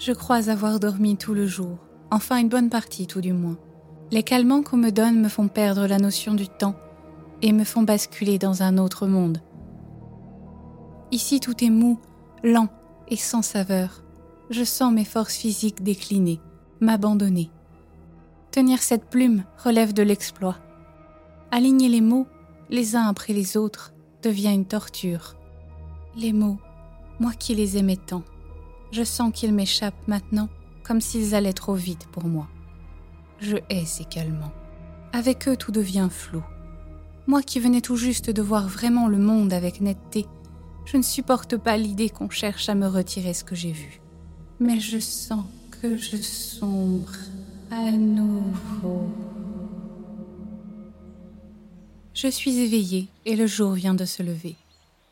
Je crois avoir dormi tout le jour, enfin une bonne partie tout du moins. Les calmants qu'on me donne me font perdre la notion du temps et me font basculer dans un autre monde. Ici tout est mou, lent et sans saveur. Je sens mes forces physiques décliner, m'abandonner. Tenir cette plume relève de l'exploit. Aligner les mots, les uns après les autres, devient une torture. Les mots, moi qui les aimais tant, je sens qu'ils m'échappent maintenant comme s'ils allaient trop vite pour moi. Je hais ces calmants. Avec eux, tout devient flou. Moi qui venais tout juste de voir vraiment le monde avec netteté, je ne supporte pas l'idée qu'on cherche à me retirer ce que j'ai vu. Mais je sens que je sombre à nouveau. Je suis éveillée et le jour vient de se lever.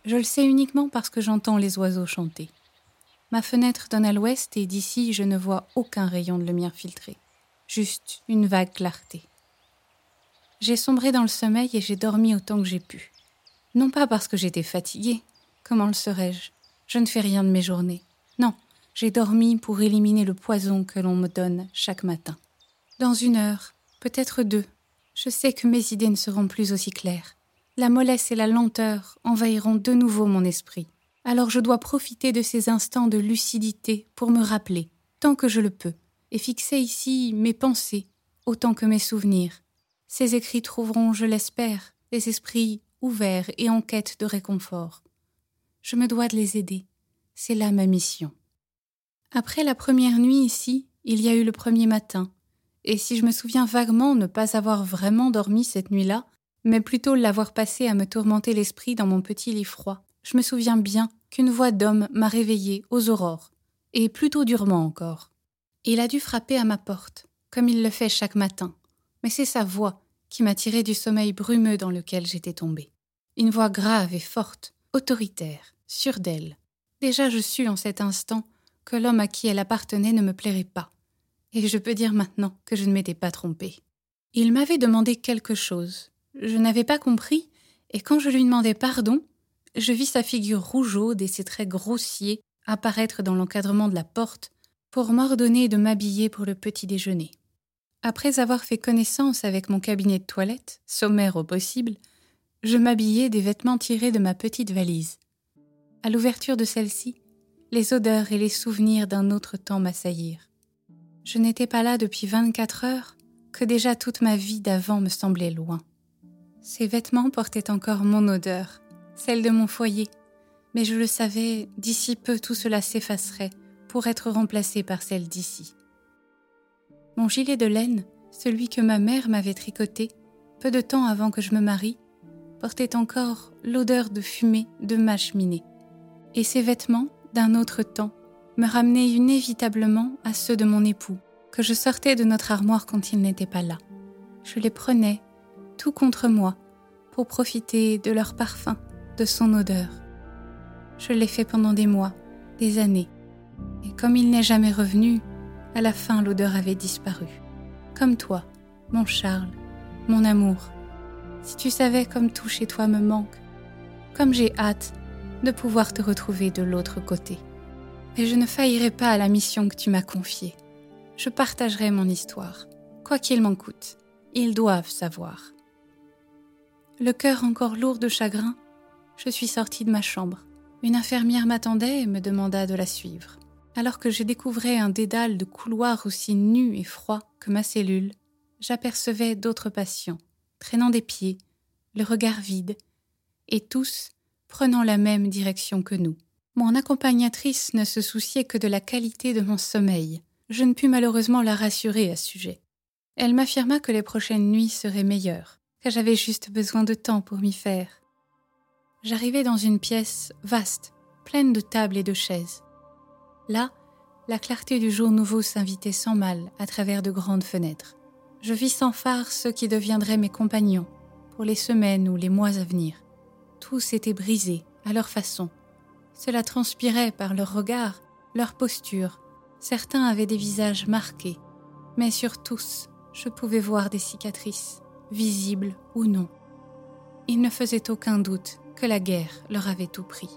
Je le sais uniquement parce que j'entends les oiseaux chanter. Ma fenêtre donne à l'ouest et d'ici je ne vois aucun rayon de lumière filtrée, juste une vague clarté. J'ai sombré dans le sommeil et j'ai dormi autant que j'ai pu. Non pas parce que j'étais fatiguée, comment le serais-je? Je ne fais rien de mes journées. Non, j'ai dormi pour éliminer le poison que l'on me donne chaque matin. Dans une heure, peut-être deux, je sais que mes idées ne seront plus aussi claires. La mollesse et la lenteur envahiront de nouveau mon esprit. Alors je dois profiter de ces instants de lucidité pour me rappeler, tant que je le peux, et fixer ici mes pensées autant que mes souvenirs. Ces écrits trouveront, je l'espère, des esprits ouverts et en quête de réconfort. Je me dois de les aider. C'est là ma mission. Après la première nuit ici, il y a eu le premier matin, et si je me souviens vaguement ne pas avoir vraiment dormi cette nuit-là, mais plutôt l'avoir passé à me tourmenter l'esprit dans mon petit lit froid, je me souviens bien qu'une voix d'homme m'a réveillée aux aurores, et plutôt durement encore. Il a dû frapper à ma porte, comme il le fait chaque matin, mais c'est sa voix qui m'a tiré du sommeil brumeux dans lequel j'étais tombée. Une voix grave et forte, autoritaire, sûre d'elle. Déjà je sus en cet instant que l'homme à qui elle appartenait ne me plairait pas et je peux dire maintenant que je ne m'étais pas trompée. Il m'avait demandé quelque chose. Je n'avais pas compris, et quand je lui demandai pardon, je vis sa figure rougeaude et ses traits grossiers apparaître dans l'encadrement de la porte pour m'ordonner de m'habiller pour le petit déjeuner. Après avoir fait connaissance avec mon cabinet de toilette, sommaire au possible, je m'habillai des vêtements tirés de ma petite valise. À l'ouverture de celle-ci, les odeurs et les souvenirs d'un autre temps m'assaillirent. Je n'étais pas là depuis 24 heures, que déjà toute ma vie d'avant me semblait loin. Ces vêtements portaient encore mon odeur, celle de mon foyer, mais je le savais, d'ici peu tout cela s'effacerait pour être remplacé par celle d'ici. Mon gilet de laine, celui que ma mère m'avait tricoté, peu de temps avant que je me marie, portait encore l'odeur de fumée de ma cheminée. Et ces vêtements, d'un autre temps, me ramenaient inévitablement à ceux de mon époux, que je sortais de notre armoire quand il n'était pas là. Je les prenais, tout contre moi, pour profiter de leur parfum, de son odeur. Je l'ai fait pendant des mois, des années, et comme il n'est jamais revenu, à la fin l'odeur avait disparu. Comme toi, mon Charles, mon amour. Si tu savais comme tout chez toi me manque, comme j'ai hâte de pouvoir te retrouver de l'autre côté et je ne faillirai pas à la mission que tu m'as confiée. Je partagerai mon histoire, quoi qu'il m'en coûte. Ils doivent savoir. Le cœur encore lourd de chagrin, je suis sortie de ma chambre. Une infirmière m'attendait et me demanda de la suivre. Alors que je découvrais un dédale de couloirs aussi nus et froids que ma cellule, j'apercevais d'autres patients, traînant des pieds, le regard vide, et tous prenant la même direction que nous. Mon accompagnatrice ne se souciait que de la qualité de mon sommeil. Je ne pus malheureusement la rassurer à ce sujet. Elle m'affirma que les prochaines nuits seraient meilleures, que j'avais juste besoin de temps pour m'y faire. J'arrivai dans une pièce vaste, pleine de tables et de chaises. Là, la clarté du jour nouveau s'invitait sans mal à travers de grandes fenêtres. Je vis sans phare ceux qui deviendraient mes compagnons pour les semaines ou les mois à venir. Tous étaient brisés à leur façon, cela transpirait par leur regard, leur posture. Certains avaient des visages marqués, mais sur tous, je pouvais voir des cicatrices, visibles ou non. Il ne faisait aucun doute que la guerre leur avait tout pris.